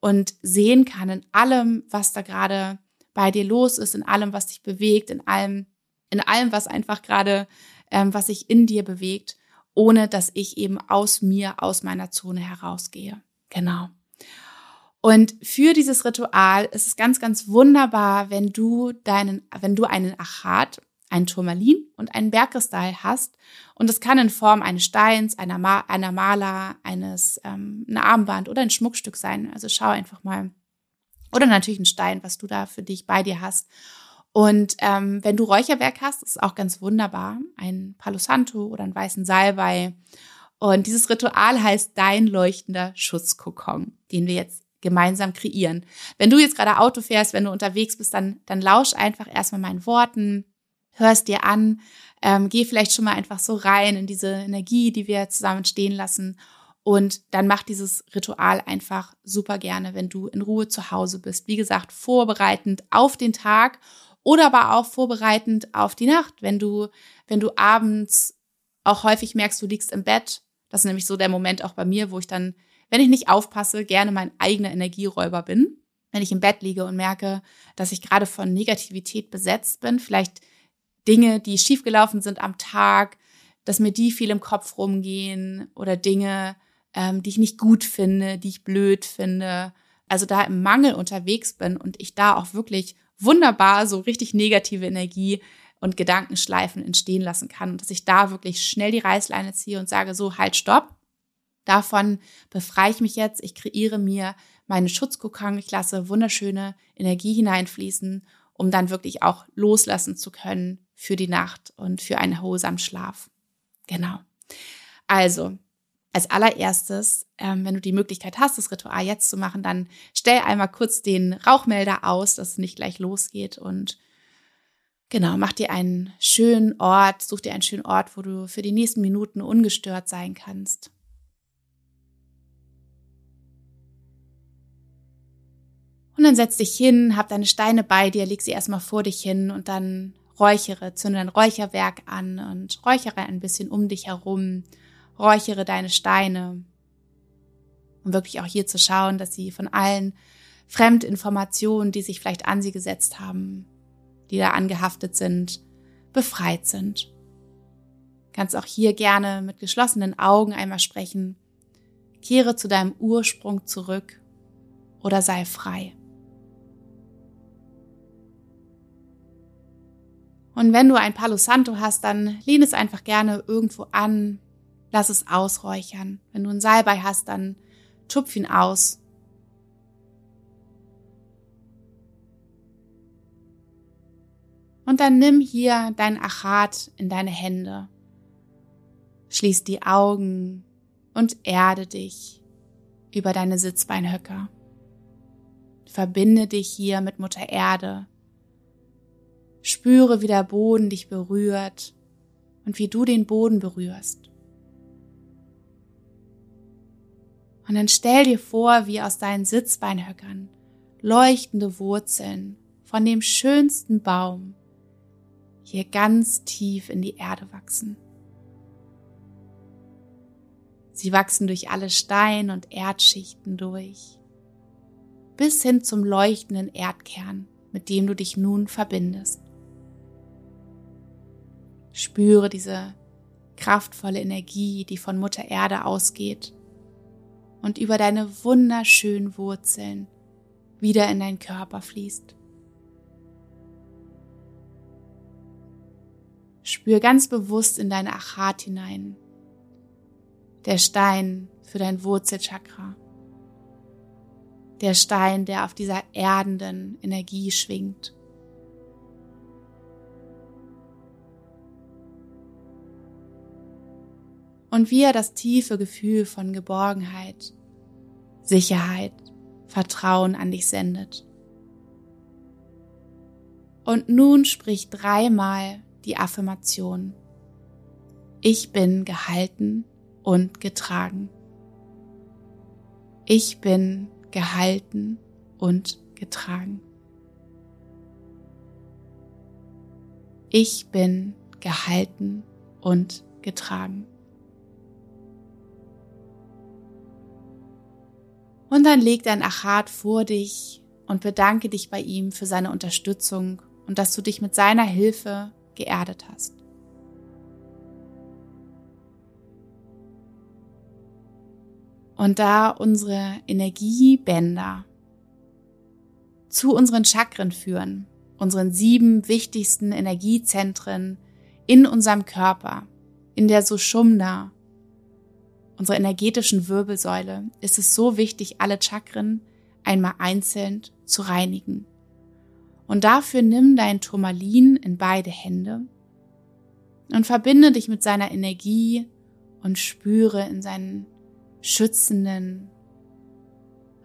und sehen kann in allem, was da gerade bei dir los ist, in allem, was dich bewegt, in allem, in allem, was einfach gerade, ähm, was sich in dir bewegt ohne dass ich eben aus mir, aus meiner Zone herausgehe. Genau. Und für dieses Ritual ist es ganz, ganz wunderbar, wenn du deinen, wenn du einen Achat, einen Turmalin und einen Bergkristall hast. Und das kann in Form eines Steins, einer, Ma einer Maler, eines, ähm, ein Armband oder ein Schmuckstück sein. Also schau einfach mal. Oder natürlich ein Stein, was du da für dich bei dir hast. Und ähm, wenn du Räucherwerk hast, ist auch ganz wunderbar. Ein Palo Santo oder einen weißen Salbei. Und dieses Ritual heißt dein leuchtender Schutzkokon, den wir jetzt gemeinsam kreieren. Wenn du jetzt gerade Auto fährst, wenn du unterwegs bist, dann, dann lausch einfach erstmal meinen Worten, hörst dir an, ähm, geh vielleicht schon mal einfach so rein in diese Energie, die wir zusammen stehen lassen. Und dann mach dieses Ritual einfach super gerne, wenn du in Ruhe zu Hause bist. Wie gesagt, vorbereitend auf den Tag oder aber auch vorbereitend auf die Nacht, wenn du, wenn du abends auch häufig merkst, du liegst im Bett. Das ist nämlich so der Moment auch bei mir, wo ich dann, wenn ich nicht aufpasse, gerne mein eigener Energieräuber bin. Wenn ich im Bett liege und merke, dass ich gerade von Negativität besetzt bin, vielleicht Dinge, die schiefgelaufen sind am Tag, dass mir die viel im Kopf rumgehen oder Dinge, ähm, die ich nicht gut finde, die ich blöd finde. Also da im Mangel unterwegs bin und ich da auch wirklich wunderbar so richtig negative Energie und Gedankenschleifen entstehen lassen kann und dass ich da wirklich schnell die Reißleine ziehe und sage so, halt, stopp. Davon befreie ich mich jetzt. Ich kreiere mir meine Schutzkokon. Ich lasse wunderschöne Energie hineinfließen, um dann wirklich auch loslassen zu können für die Nacht und für einen erholsamen Schlaf. Genau. Also, als allererstes, ähm, wenn du die Möglichkeit hast, das Ritual jetzt zu machen, dann stell einmal kurz den Rauchmelder aus, dass es nicht gleich losgeht und genau, mach dir einen schönen Ort, such dir einen schönen Ort, wo du für die nächsten Minuten ungestört sein kannst. Und dann setz dich hin, hab deine Steine bei dir, leg sie erstmal vor dich hin und dann räuchere, zünde ein Räucherwerk an und räuchere ein bisschen um dich herum räuchere deine Steine. Um wirklich auch hier zu schauen, dass sie von allen Fremdinformationen, die sich vielleicht an sie gesetzt haben, die da angehaftet sind, befreit sind. Kannst auch hier gerne mit geschlossenen Augen einmal sprechen. Kehre zu deinem Ursprung zurück oder sei frei. Und wenn du ein Palo Santo hast, dann lehn es einfach gerne irgendwo an, lass es ausräuchern. Wenn du einen Salbei hast, dann tupf ihn aus. Und dann nimm hier dein Achat in deine Hände. Schließ die Augen und erde dich über deine Sitzbeinhöcker. verbinde dich hier mit Mutter Erde. Spüre, wie der Boden dich berührt und wie du den Boden berührst. Und dann stell dir vor, wie aus deinen Sitzbeinhöckern leuchtende Wurzeln von dem schönsten Baum hier ganz tief in die Erde wachsen. Sie wachsen durch alle Stein- und Erdschichten durch, bis hin zum leuchtenden Erdkern, mit dem du dich nun verbindest. Spüre diese kraftvolle Energie, die von Mutter Erde ausgeht und über deine wunderschönen Wurzeln wieder in deinen Körper fließt. Spür ganz bewusst in deine Achat hinein. Der Stein für dein Wurzelchakra. Der Stein, der auf dieser erdenden Energie schwingt. Und wie er das tiefe Gefühl von Geborgenheit, Sicherheit, Vertrauen an dich sendet. Und nun sprich dreimal die Affirmation. Ich bin gehalten und getragen. Ich bin gehalten und getragen. Ich bin gehalten und getragen. Und dann leg dein Achat vor dich und bedanke dich bei ihm für seine Unterstützung und dass du dich mit seiner Hilfe geerdet hast. Und da unsere Energiebänder zu unseren Chakren führen, unseren sieben wichtigsten Energiezentren in unserem Körper, in der Sushumna, unserer energetischen Wirbelsäule, ist es so wichtig, alle Chakren einmal einzeln zu reinigen und dafür nimm dein Turmalin in beide Hände und verbinde dich mit seiner Energie und spüre in seinen schützenden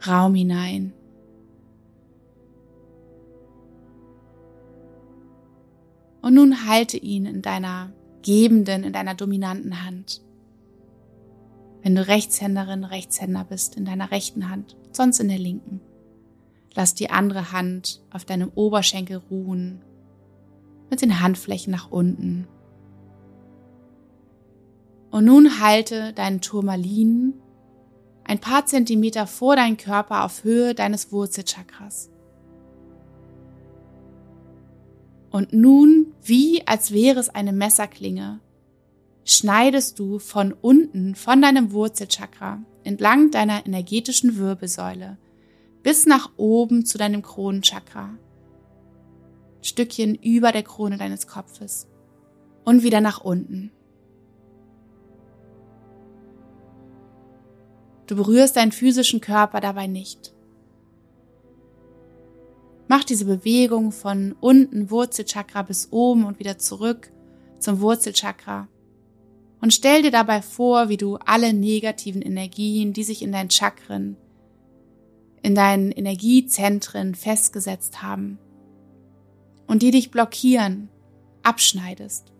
Raum hinein. Und nun halte ihn in deiner gebenden, in deiner dominanten Hand. Wenn du Rechtshänderin, Rechtshänder bist, in deiner rechten Hand, sonst in der linken. Lass die andere Hand auf deinem Oberschenkel ruhen, mit den Handflächen nach unten. Und nun halte deinen Turmalin ein paar Zentimeter vor deinem Körper auf Höhe deines Wurzelchakras. Und nun, wie als wäre es eine Messerklinge, schneidest du von unten, von deinem Wurzelchakra, entlang deiner energetischen Wirbelsäule, bis nach oben zu deinem Kronenchakra. Stückchen über der Krone deines Kopfes und wieder nach unten. Du berührst deinen physischen Körper dabei nicht. Mach diese Bewegung von unten Wurzelchakra bis oben und wieder zurück zum Wurzelchakra und stell dir dabei vor, wie du alle negativen Energien, die sich in deinen Chakren in deinen Energiezentren festgesetzt haben und die dich blockieren, abschneidest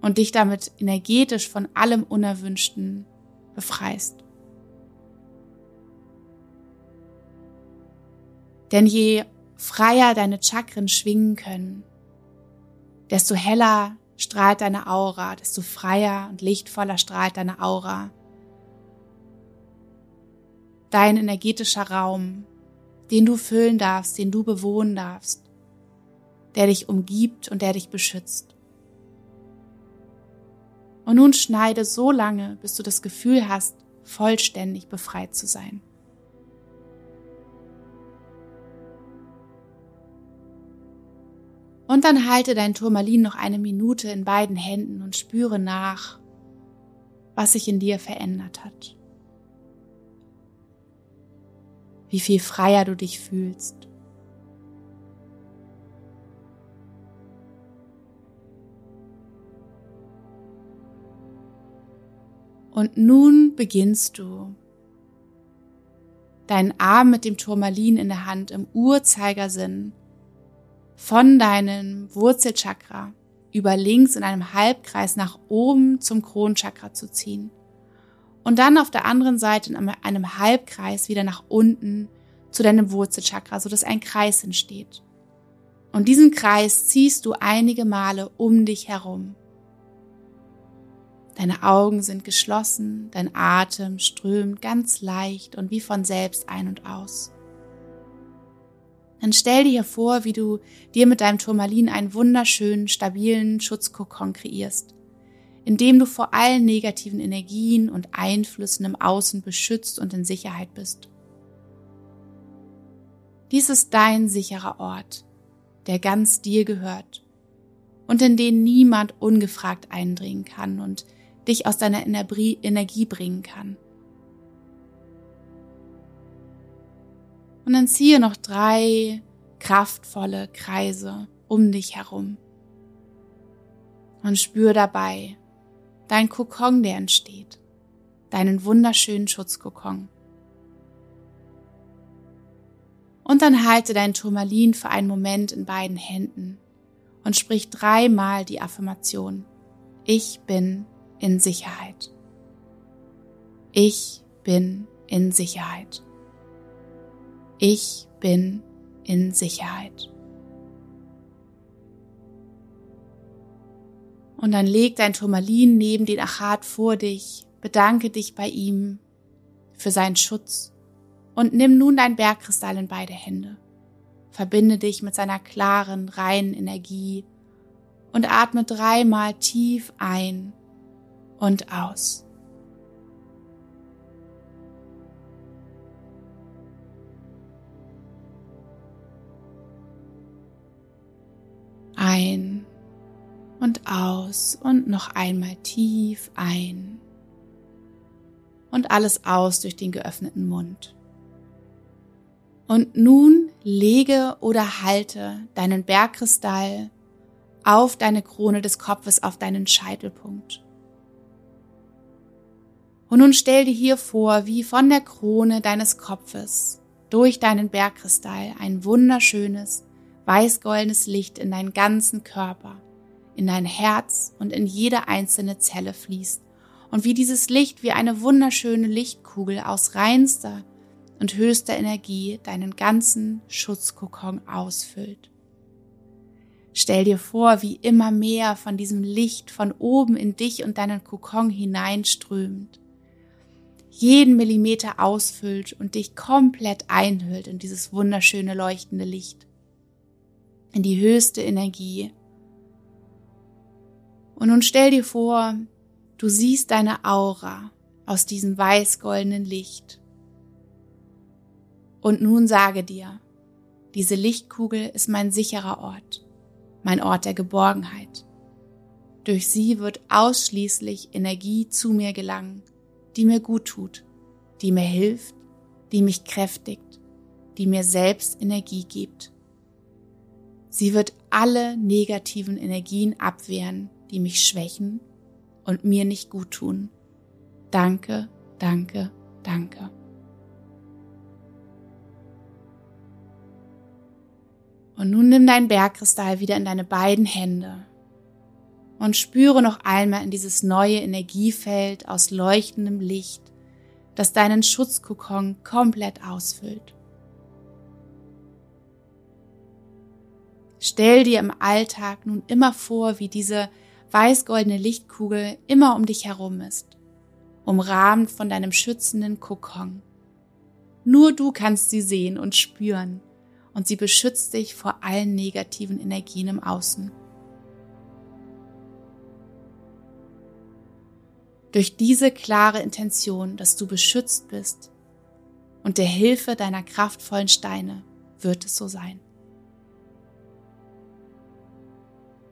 und dich damit energetisch von allem Unerwünschten befreist. Denn je freier deine Chakren schwingen können, desto heller strahlt deine Aura, desto freier und lichtvoller strahlt deine Aura dein energetischer Raum, den du füllen darfst, den du bewohnen darfst, der dich umgibt und der dich beschützt. Und nun schneide so lange, bis du das Gefühl hast, vollständig befreit zu sein. Und dann halte dein Turmalin noch eine Minute in beiden Händen und spüre nach, was sich in dir verändert hat. wie viel freier du dich fühlst. Und nun beginnst du deinen Arm mit dem Turmalin in der Hand im Uhrzeigersinn von deinem Wurzelchakra über links in einem Halbkreis nach oben zum Kronchakra zu ziehen. Und dann auf der anderen Seite in einem Halbkreis wieder nach unten zu deinem Wurzelchakra, sodass ein Kreis entsteht. Und diesen Kreis ziehst du einige Male um dich herum. Deine Augen sind geschlossen, dein Atem strömt ganz leicht und wie von selbst ein und aus. Dann stell dir vor, wie du dir mit deinem Turmalin einen wunderschönen, stabilen Schutzkokon kreierst, in dem du vor allen negativen Energien und Einflüssen im Außen beschützt und in Sicherheit bist. Dies ist dein sicherer Ort, der ganz dir gehört und in den niemand ungefragt eindringen kann und dich aus deiner Energie bringen kann. Und dann ziehe noch drei kraftvolle Kreise um dich herum. Und spür dabei dein Kokon, der entsteht, deinen wunderschönen Schutzkokon. Und dann halte dein Turmalin für einen Moment in beiden Händen und sprich dreimal die Affirmation. Ich bin in Sicherheit. Ich bin in Sicherheit. Ich bin in Sicherheit. Und dann leg dein Turmalin neben den Achat vor dich, bedanke dich bei ihm für seinen Schutz und nimm nun dein Bergkristall in beide Hände. Verbinde dich mit seiner klaren, reinen Energie und atme dreimal tief ein und aus. Aus und noch einmal tief ein und alles aus durch den geöffneten Mund. Und nun lege oder halte deinen Bergkristall auf deine Krone des Kopfes, auf deinen Scheitelpunkt. Und nun stell dir hier vor, wie von der Krone deines Kopfes durch deinen Bergkristall ein wunderschönes, weißgoldenes Licht in deinen ganzen Körper, in dein Herz und in jede einzelne Zelle fließt und wie dieses Licht wie eine wunderschöne Lichtkugel aus reinster und höchster Energie deinen ganzen Schutzkokon ausfüllt. Stell dir vor, wie immer mehr von diesem Licht von oben in dich und deinen Kokon hineinströmt jeden Millimeter ausfüllt und dich komplett einhüllt in dieses wunderschöne leuchtende Licht, in die höchste Energie. Und nun stell dir vor, du siehst deine Aura aus diesem weiß-goldenen Licht. Und nun sage dir, diese Lichtkugel ist mein sicherer Ort, mein Ort der Geborgenheit. Durch sie wird ausschließlich Energie zu mir gelangen, die mir gut tut, die mir hilft, die mich kräftigt, die mir selbst Energie gibt. Sie wird alle negativen Energien abwehren, die mich schwächen und mir nicht gut tun. Danke, danke, danke. Und nun nimm dein Bergkristall wieder in deine beiden Hände und spüre noch einmal in dieses neue Energiefeld aus leuchtendem Licht, das deinen Schutzkokon komplett ausfüllt. Stell dir im Alltag nun immer vor, wie diese weißgoldene Lichtkugel immer um dich herum ist, umrahmt von deinem schützenden Kokon. Nur du kannst sie sehen und spüren und sie beschützt dich vor allen negativen Energien im Außen. durch diese klare Intention, dass du beschützt bist und der Hilfe deiner kraftvollen Steine wird es so sein.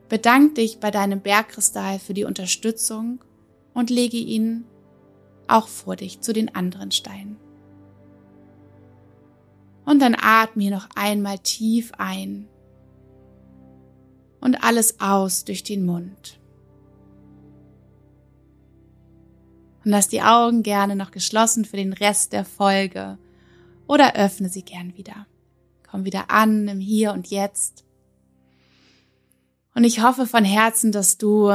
Bedank dich bei deinem Bergkristall für die Unterstützung und lege ihn auch vor dich zu den anderen Steinen. Und dann atme noch einmal tief ein und alles aus durch den Mund. und lass die Augen gerne noch geschlossen für den Rest der Folge. oder öffne sie gern wieder. Komm wieder an im Hier und Jetzt. Und ich hoffe von Herzen, dass du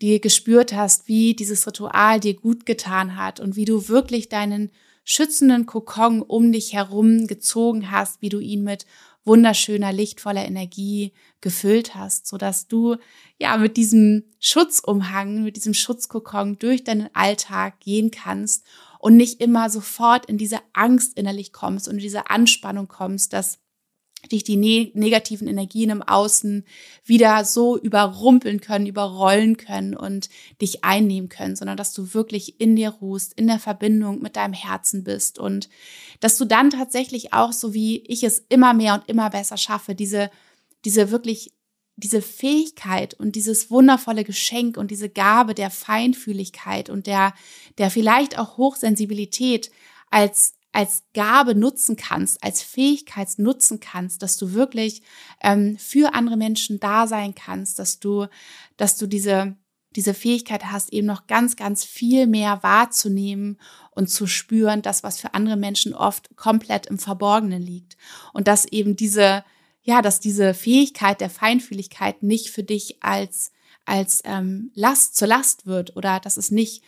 dir gespürt hast, wie dieses Ritual dir gut getan hat und wie du wirklich deinen schützenden Kokon um dich herum gezogen hast, wie du ihn mit wunderschöner, lichtvoller Energie gefüllt hast, so dass du ja mit diesem Schutzumhang, mit diesem Schutzkokon durch deinen Alltag gehen kannst und nicht immer sofort in diese Angst innerlich kommst und in diese Anspannung kommst, dass dich die ne negativen Energien im Außen wieder so überrumpeln können, überrollen können und dich einnehmen können, sondern dass du wirklich in dir ruhst, in der Verbindung mit deinem Herzen bist und dass du dann tatsächlich auch, so wie ich es immer mehr und immer besser schaffe, diese, diese wirklich diese Fähigkeit und dieses wundervolle Geschenk und diese Gabe der Feinfühligkeit und der, der vielleicht auch Hochsensibilität als als Gabe nutzen kannst, als Fähigkeit nutzen kannst, dass du wirklich ähm, für andere Menschen da sein kannst, dass du, dass du diese diese Fähigkeit hast, eben noch ganz, ganz viel mehr wahrzunehmen und zu spüren, das, was für andere Menschen oft komplett im Verborgenen liegt. Und dass eben diese, ja, dass diese Fähigkeit der Feinfühligkeit nicht für dich als, als ähm, Last zur Last wird oder dass es nicht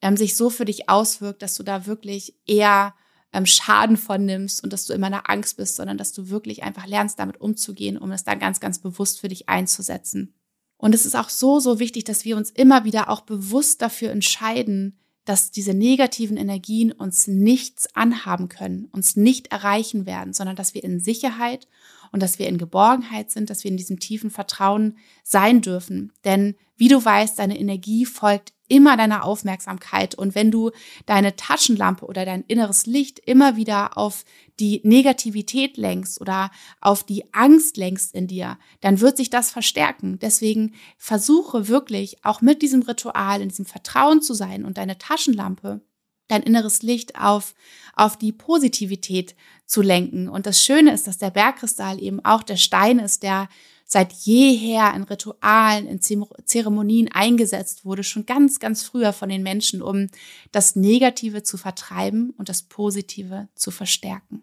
ähm, sich so für dich auswirkt, dass du da wirklich eher ähm, Schaden von nimmst und dass du immer in der Angst bist, sondern dass du wirklich einfach lernst, damit umzugehen, um es dann ganz, ganz bewusst für dich einzusetzen. Und es ist auch so, so wichtig, dass wir uns immer wieder auch bewusst dafür entscheiden, dass diese negativen Energien uns nichts anhaben können, uns nicht erreichen werden, sondern dass wir in Sicherheit und dass wir in Geborgenheit sind, dass wir in diesem tiefen Vertrauen sein dürfen. Denn wie du weißt, deine Energie folgt immer deiner Aufmerksamkeit. Und wenn du deine Taschenlampe oder dein inneres Licht immer wieder auf die Negativität lenkst oder auf die Angst lenkst in dir, dann wird sich das verstärken. Deswegen versuche wirklich auch mit diesem Ritual, in diesem Vertrauen zu sein und deine Taschenlampe dein inneres Licht auf, auf die Positivität zu lenken. Und das Schöne ist, dass der Bergkristall eben auch der Stein ist, der seit jeher in Ritualen, in Zeremonien eingesetzt wurde, schon ganz, ganz früher von den Menschen, um das Negative zu vertreiben und das Positive zu verstärken.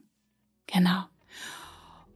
Genau.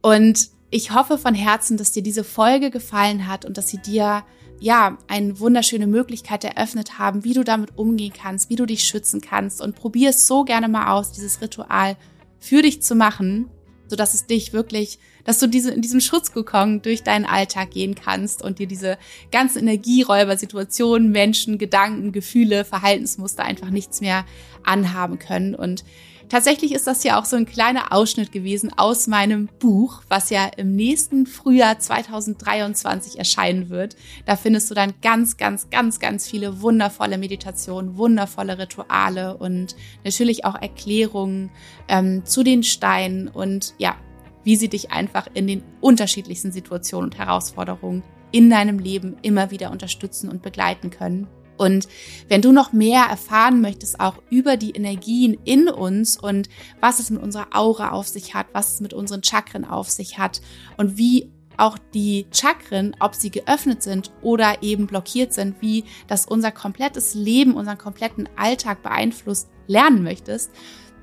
Und ich hoffe von Herzen, dass dir diese Folge gefallen hat und dass sie dir ja, eine wunderschöne Möglichkeit eröffnet haben, wie du damit umgehen kannst, wie du dich schützen kannst und probier es so gerne mal aus, dieses Ritual für dich zu machen so dass es dich wirklich, dass du diese, in diesem Schutzkokon durch deinen Alltag gehen kannst und dir diese ganzen Energieräuber-Situationen, Menschen, Gedanken, Gefühle, Verhaltensmuster einfach nichts mehr anhaben können. Und tatsächlich ist das ja auch so ein kleiner Ausschnitt gewesen aus meinem Buch, was ja im nächsten Frühjahr 2023 erscheinen wird. Da findest du dann ganz, ganz, ganz, ganz viele wundervolle Meditationen, wundervolle Rituale und natürlich auch Erklärungen ähm, zu den Steinen und ja, wie sie dich einfach in den unterschiedlichsten Situationen und Herausforderungen in deinem Leben immer wieder unterstützen und begleiten können. Und wenn du noch mehr erfahren möchtest, auch über die Energien in uns und was es mit unserer Aura auf sich hat, was es mit unseren Chakren auf sich hat und wie auch die Chakren, ob sie geöffnet sind oder eben blockiert sind, wie das unser komplettes Leben, unseren kompletten Alltag beeinflusst, lernen möchtest,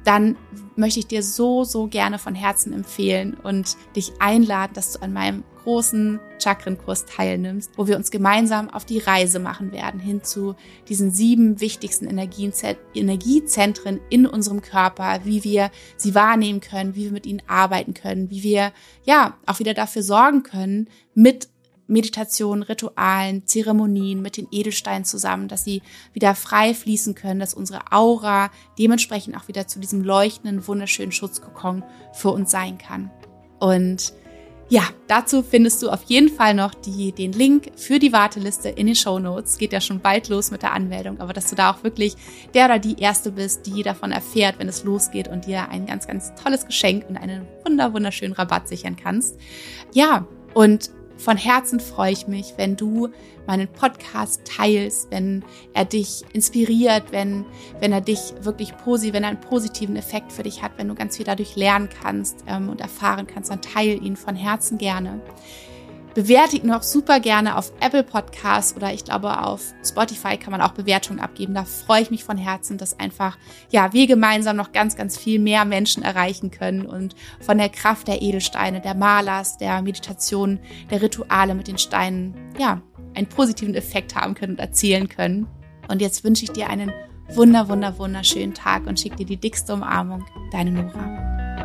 dann möchte ich dir so, so gerne von Herzen empfehlen und dich einladen, dass du an meinem großen Chakrenkurs teilnimmst, wo wir uns gemeinsam auf die Reise machen werden hin zu diesen sieben wichtigsten Energiezentren in unserem Körper, wie wir sie wahrnehmen können, wie wir mit ihnen arbeiten können, wie wir ja auch wieder dafür sorgen können, mit Meditation, Ritualen, Zeremonien mit den Edelsteinen zusammen, dass sie wieder frei fließen können, dass unsere Aura dementsprechend auch wieder zu diesem leuchtenden, wunderschönen Schutzkokon für uns sein kann. Und ja, dazu findest du auf jeden Fall noch die, den Link für die Warteliste in den Show Notes. Geht ja schon bald los mit der Anmeldung, aber dass du da auch wirklich der oder die Erste bist, die davon erfährt, wenn es losgeht und dir ein ganz, ganz tolles Geschenk und einen wunder, wunderschönen Rabatt sichern kannst. Ja, und von Herzen freue ich mich, wenn du meinen Podcast teilst, wenn er dich inspiriert, wenn, wenn er dich wirklich positiv, wenn er einen positiven Effekt für dich hat, wenn du ganz viel dadurch lernen kannst ähm, und erfahren kannst, dann teile ihn von Herzen gerne. Bewerte ihn auch super gerne auf Apple Podcasts oder ich glaube auf Spotify kann man auch Bewertungen abgeben. Da freue ich mich von Herzen, dass einfach, ja, wir gemeinsam noch ganz, ganz viel mehr Menschen erreichen können und von der Kraft der Edelsteine, der Malers, der Meditation, der Rituale mit den Steinen, ja, einen positiven Effekt haben können und erzählen können. Und jetzt wünsche ich dir einen wunder, wunder, wunderschönen Tag und schicke dir die dickste Umarmung. Deine Nora.